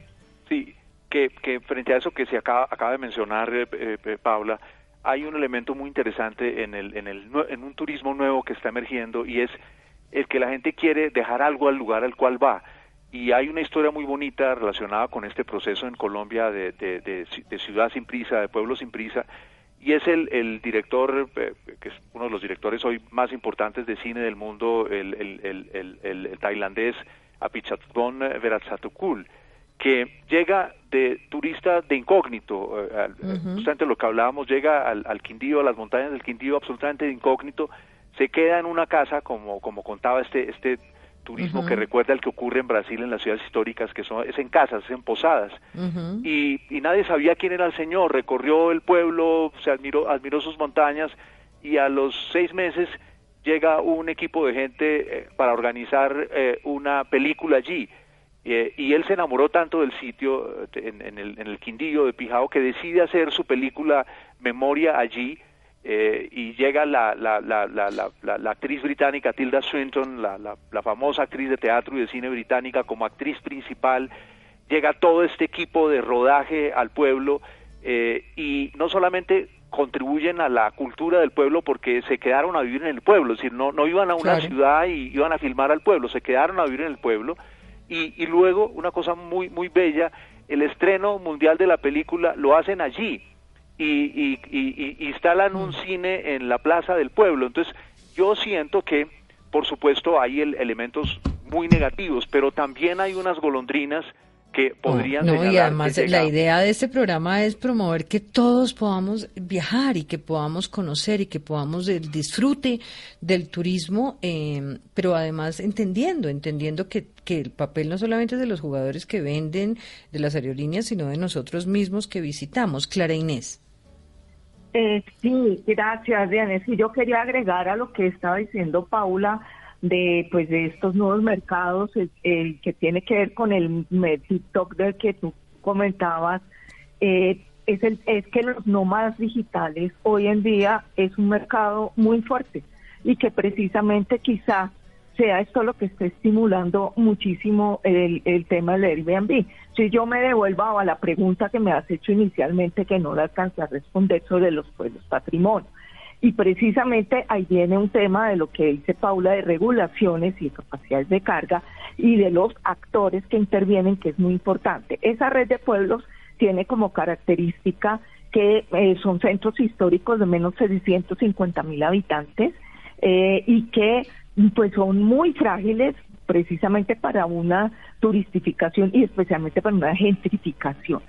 [SPEAKER 5] Sí, que, que frente a eso que se acaba, acaba de mencionar eh, eh, Paula, hay un elemento muy interesante en, el, en, el, en un turismo nuevo que está emergiendo y es el que la gente quiere dejar algo al lugar al cual va. Y hay una historia muy bonita relacionada con este proceso en Colombia de, de, de ci- de ciudad sin prisa, de pueblo sin prisa, y es el, el director, eh, que es uno de los directores hoy más importantes de cine del mundo, el, el, el, tailandés Apichatpong Veerasatukul, que llega de turista de incógnito,
[SPEAKER 9] Ujú.
[SPEAKER 5] justamente lo que hablábamos, llega al, al Quindío, a las montañas del Quindío absolutamente de incógnito, se queda en una casa, como, como contaba este, este turismo que recuerda el que ocurre en Brasil en las ciudades históricas, que son, es en casas, es en posadas y nadie sabía quién era el señor. Recorrió el pueblo, se admiró, admiró sus montañas y a los seis meses llega un equipo de gente eh, para organizar eh, una película allí. Eh, y él se enamoró tanto del sitio eh, en, en el, en el Quindío de Pijao que decide hacer su película Memoria allí. Eh, y llega la, la, la, la, la, la- la actriz británica Tilda Swinton, la, la, la famosa actriz de teatro y de cine británica, como actriz principal llega todo este equipo de rodaje al pueblo eh, y no solamente contribuyen a la cultura del pueblo porque se quedaron a vivir en el pueblo, es decir, no, no iban a una
[SPEAKER 9] Claro.
[SPEAKER 5] ciudad y iban a filmar al pueblo, se quedaron a vivir en el pueblo y, y luego una cosa muy muy bella, el estreno mundial de la película lo hacen allí y, y, y- y instalan un cine en la plaza del pueblo, entonces yo siento que por supuesto hay el- elementos muy negativos, pero también hay unas golondrinas que podrían
[SPEAKER 1] No, y además la idea de este programa es promover que todos podamos viajar y que podamos conocer y que podamos el disfrute del turismo, eh, pero además entendiendo, entendiendo que, que el papel no solamente es de los jugadores que venden, de las aerolíneas, sino de nosotros mismos que visitamos. Clara Inés.
[SPEAKER 4] Eh, sí, gracias, Diana. Sí, yo quería agregar a lo que estaba diciendo Paula de pues de estos nuevos mercados, el, que tiene que ver con el TikTok del que tú comentabas, eh, es, el, es que los nómadas digitales hoy en día es un mercado muy fuerte y que precisamente quizá sea esto lo que esté estimulando muchísimo el, tema del Airbnb. Si yo me devuelvo a la pregunta que me has hecho inicialmente, que no la alcancé a responder sobre los pueblos patrimonio. Y precisamente ahí viene un tema de lo que dice Paula de regulaciones y capacidades de carga y de los actores que intervienen, que es muy importante. Esa red de pueblos tiene como característica que eh, son centros históricos de menos de 650 mil habitantes eh, y que pues son muy frágiles precisamente para una turistificación y especialmente para una gentrificación.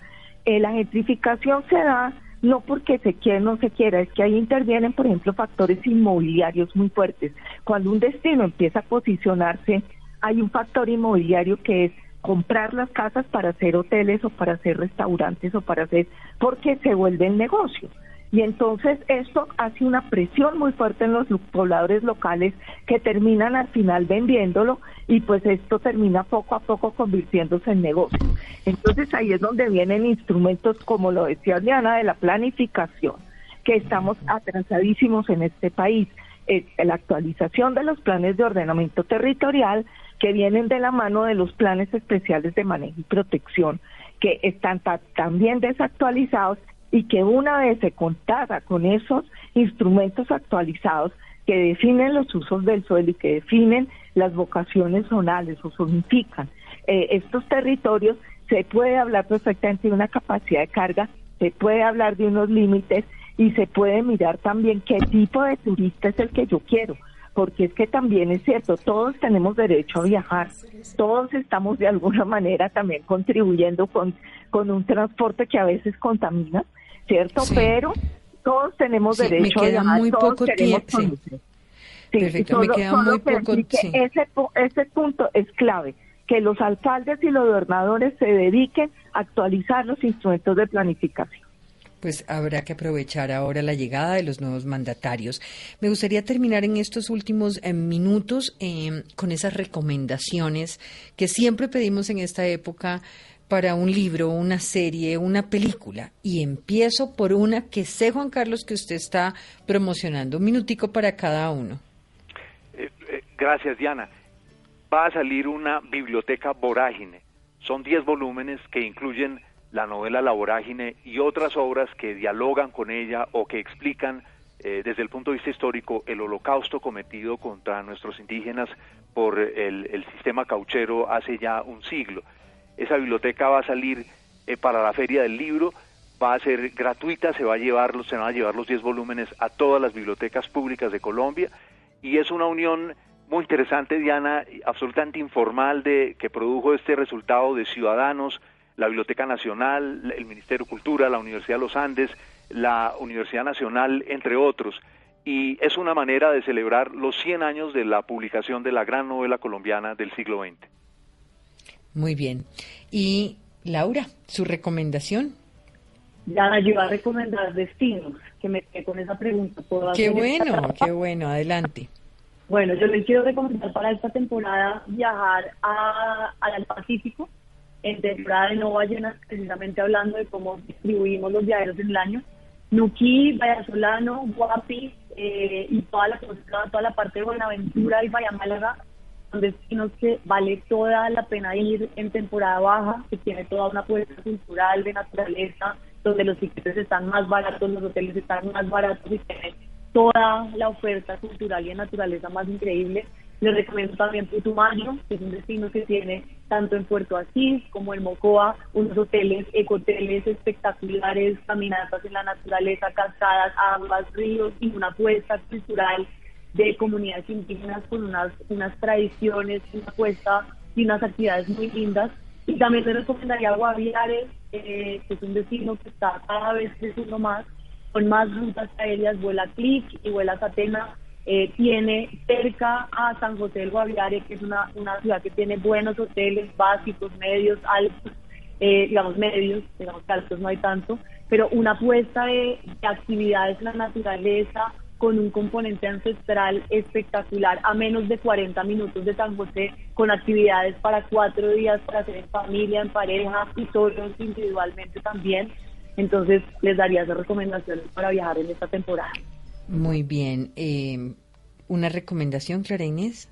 [SPEAKER 4] Eh, la gentrificación se da no porque se quiera o no se quiera, es que ahí intervienen, por ejemplo, factores inmobiliarios muy fuertes. Cuando un destino empieza a posicionarse, hay un factor inmobiliario que es comprar las casas para hacer hoteles o para hacer restaurantes o para hacer, porque se vuelve el negocio. Y entonces esto hace una presión muy fuerte en los lo- pobladores locales que terminan al final vendiéndolo y pues esto termina poco a poco convirtiéndose en negocio. Entonces ahí es donde vienen instrumentos como lo decía Diana de la planificación, que estamos atrasadísimos en este país. Eh, la actualización de los planes de ordenamiento territorial que vienen de la mano de los planes especiales de manejo y protección que están ta- también desactualizados y que una vez se contara con esos instrumentos actualizados que definen los usos del suelo y que definen las vocaciones zonales o zonifican eh, estos territorios, se puede hablar perfectamente de una capacidad de carga, se puede hablar de unos límites y se puede mirar también qué tipo de turista es el que yo quiero porque es que también es cierto, todos tenemos derecho a viajar, todos estamos de alguna manera también contribuyendo con, con un transporte que a veces contamina, ¿cierto? Pero todos tenemos
[SPEAKER 1] Sí, me
[SPEAKER 4] derecho
[SPEAKER 1] queda
[SPEAKER 4] a llamar,
[SPEAKER 1] muy
[SPEAKER 4] todos
[SPEAKER 1] poco tiempo, sí. Perfecto, me queda muy poco sí.
[SPEAKER 4] ese, ese punto es clave, que los alcaldes y los gobernadores se dediquen a actualizar los instrumentos de planificación.
[SPEAKER 1] Pues habrá que aprovechar ahora la llegada de los nuevos mandatarios. Me gustaría terminar en estos últimos eh, minutos eh, con esas recomendaciones que siempre pedimos en esta época para un libro, una serie, una película. Y empiezo por una que sé, Juan Carlos, que usted está promocionando. Un minutico para cada uno.
[SPEAKER 5] Eh, eh, gracias, Diana. Va a salir una biblioteca vorágine. Son 10 volúmenes que incluyen la novela La vorágine y otras obras que dialogan con ella o que explican eh, desde el punto de vista histórico el holocausto cometido contra nuestros indígenas por el, el sistema cauchero hace ya un siglo. Esa biblioteca va a salir eh, para la Feria del Libro, va a ser gratuita, se, va a llevar, se van a llevar los 10 volúmenes a todas las bibliotecas públicas de Colombia y es una unión muy interesante, Diana, absolutamente informal de que produjo este resultado de ciudadanos, la Biblioteca Nacional, el Ministerio de Cultura, la Universidad de los Andes, la Universidad Nacional, entre otros. Y es una manera de celebrar los 100 años de la publicación de la gran novela colombiana del siglo XX.
[SPEAKER 1] Muy bien. Y Laura, su recomendación.
[SPEAKER 3] Ya yo a recomendar destinos, que me quedé con esa pregunta. ¿Puedo
[SPEAKER 1] Qué bueno, qué bueno. Adelante.
[SPEAKER 3] Bueno, yo les quiero recomendar para esta temporada viajar a, al Pacífico en temporada de no ballenas, precisamente hablando de cómo distribuimos los viajeros en el año. Nuquí, Vallasolano, Guapi eh, y toda la toda la parte de Buenaventura y Bahía Málaga son destinos que vale toda la pena ir en temporada baja, que tiene toda una apuesta cultural de naturaleza, donde los tickets están más baratos, los hoteles están más baratos y tienen toda la oferta cultural y de naturaleza más increíble. Les recomiendo también Putumayo, que es un destino que tiene tanto en Puerto Asís como en Mocoa unos hoteles, ecoteles espectaculares, caminatas en la naturaleza, cascadas, aguas, ríos y una apuesta cultural de comunidades indígenas con unas, unas tradiciones, una apuesta y unas actividades muy lindas. Y también les recomendaría Guaviare, eh, que es un destino que está cada vez creciendo más, con más rutas aéreas, vuela Click y vuela Catena. Eh, tiene cerca a San José del Guaviare, que es una, una ciudad que tiene buenos hoteles básicos, medios, altos, eh, digamos medios, digamos que altos no hay tanto, pero una apuesta de, de actividades en la naturaleza con un componente ancestral espectacular a menos de 40 minutos de San José, con actividades para cuatro días para hacer en familia, en pareja y solos individualmente también. Entonces les daría esas recomendaciones para viajar en esta temporada.
[SPEAKER 1] Muy bien. Eh, ¿Una recomendación, Clara Inés?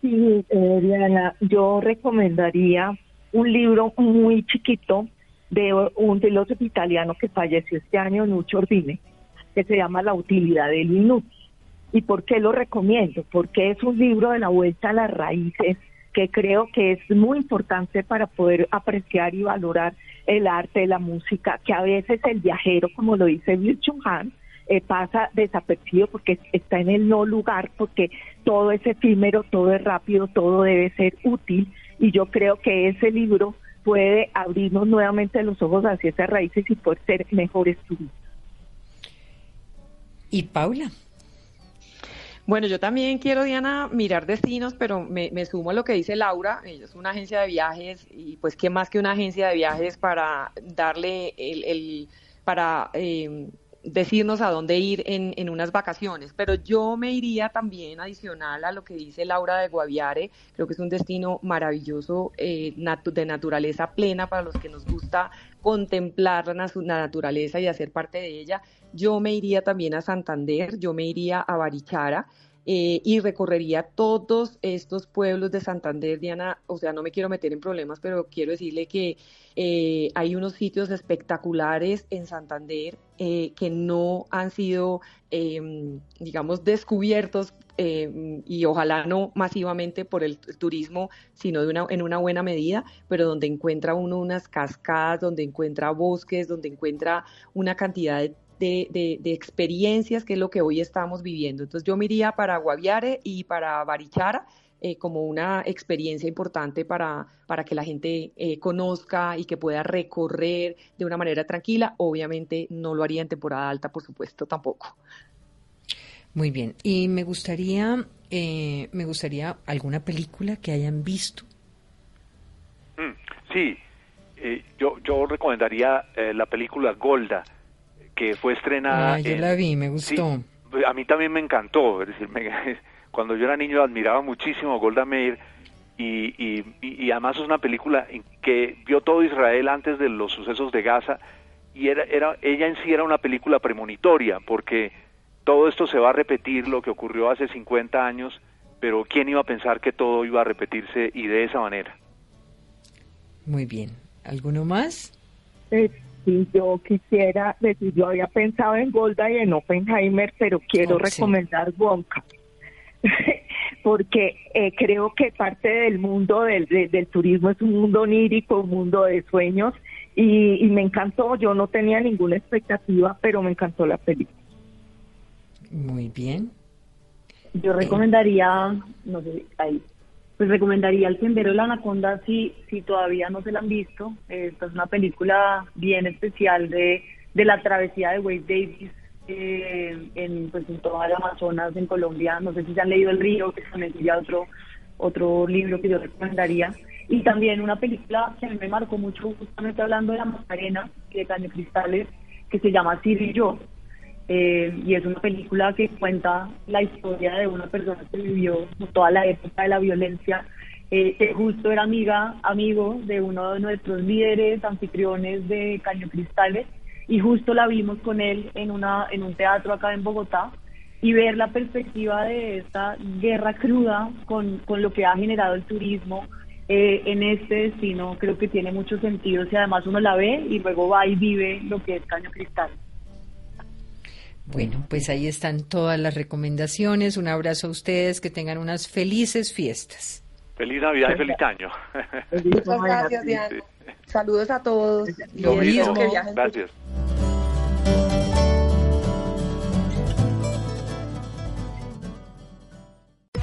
[SPEAKER 4] Sí, eh, Diana, yo recomendaría un libro muy chiquito de un filósofo italiano que falleció este año, Nuccio Ordine, que se llama La utilidad del minuto. ¿Y por qué lo recomiendo? Porque es un libro de la vuelta a las raíces que creo que es muy importante para poder apreciar y valorar el arte, la música, que a veces el viajero, como lo dice Bill Chung Han, eh, pasa desapercibido porque está en el no lugar, porque todo es efímero, todo es rápido, todo debe ser útil y yo creo que ese libro puede abrirnos nuevamente los ojos hacia esas raíces y poder ser mejores turistas.
[SPEAKER 1] ¿Y Paula?
[SPEAKER 2] Bueno, yo también quiero, Diana, mirar destinos, pero me, sumo a lo que dice Laura. Es una agencia de viajes y pues qué más que una agencia de viajes para darle el, el para eh, decirnos a dónde ir en, en, unas vacaciones. Pero yo me iría también adicional a lo que dice Laura de Guaviare. Creo que es un destino maravilloso eh, natu de naturaleza plena para los que nos gusta contemplar la, la naturaleza y hacer parte de ella. Yo me iría también a Santander, yo me iría a Barichara. Eh, y recorrería todos estos pueblos de Santander, Diana, o sea, no me quiero meter en problemas, pero quiero decirle que eh, hay unos sitios espectaculares en Santander eh, que no han sido, em, digamos, descubiertos em, y ojalá no masivamente por el turismo, sino de una, en una buena medida, pero donde encuentra uno unas cascadas, donde encuentra bosques, donde encuentra una cantidad de de, de, de, experiencias, que es lo que hoy estamos viviendo. Entonces yo me iría para Guaviare y para Barichara, eh, como una experiencia importante para, para que la gente eh, conozca y que pueda recorrer de una manera tranquila. Obviamente no lo haría en temporada alta, por supuesto, tampoco.
[SPEAKER 1] Muy bien. Y me gustaría, eh, me gustaría alguna película que hayan visto.
[SPEAKER 5] Mm, sí, yo, yo recomendaría la película Golda, que fue estrenada.
[SPEAKER 1] Ah, yo la vi, me gustó.
[SPEAKER 5] a mí también me encantó, es decir, me, cuando yo era niño admiraba muchísimo a Golda Meir y, y, además es una película que vio todo Israel antes de los sucesos de Gaza y era, era, ella en sí era una película premonitoria porque todo esto se va a repetir, lo que ocurrió hace 50 años, pero ¿quién iba a pensar que todo iba a repetirse y de esa manera?
[SPEAKER 1] Muy bien. ¿Alguno más?
[SPEAKER 4] Eh, sí, yo quisiera decir, yo había pensado en Golda y en Oppenheimer, pero quiero recomendar Wonka. porque eh, creo que parte del mundo del, turismo es un mundo onírico, un mundo de sueños, y, me encantó. Yo no tenía ninguna expectativa, pero me encantó la película.
[SPEAKER 1] Muy bien.
[SPEAKER 3] Yo recomendaría, no sé, ahí, pues recomendaría El Sendero de la Anaconda si, si todavía no se la han visto. Esta es una película bien especial de, de la travesía de Wade Davis eh, en, pues, en toda la Amazonas, en Colombia. No sé si se han leído El Río, que también sería otro, otro libro que yo recomendaría. Y también una película que a mí me marcó mucho, justamente hablando de la Macarena, de Caño Cristales, que se llama Sir y yo. Eh, y es una película que cuenta la historia de una persona que vivió toda la época de la violencia, eh, que justo era amiga, amigo de uno de nuestros líderes, anfitriones de Caño Cristales, y justo la vimos con él en, una, en un teatro acá en Bogotá y ver la perspectiva de esta guerra cruda con, con lo que ha generado el turismo eh, en este destino creo que tiene mucho sentido si además uno la ve y luego va y vive lo que es Caño Cristal.
[SPEAKER 1] Bueno, pues ahí están todas las recomendaciones. Un abrazo a ustedes, que tengan unas felices fiestas.
[SPEAKER 5] Feliz Navidad y feliz año.
[SPEAKER 2] Muchas gracias, Diana. Saludos a todos.
[SPEAKER 5] Lo mismo. Gracias.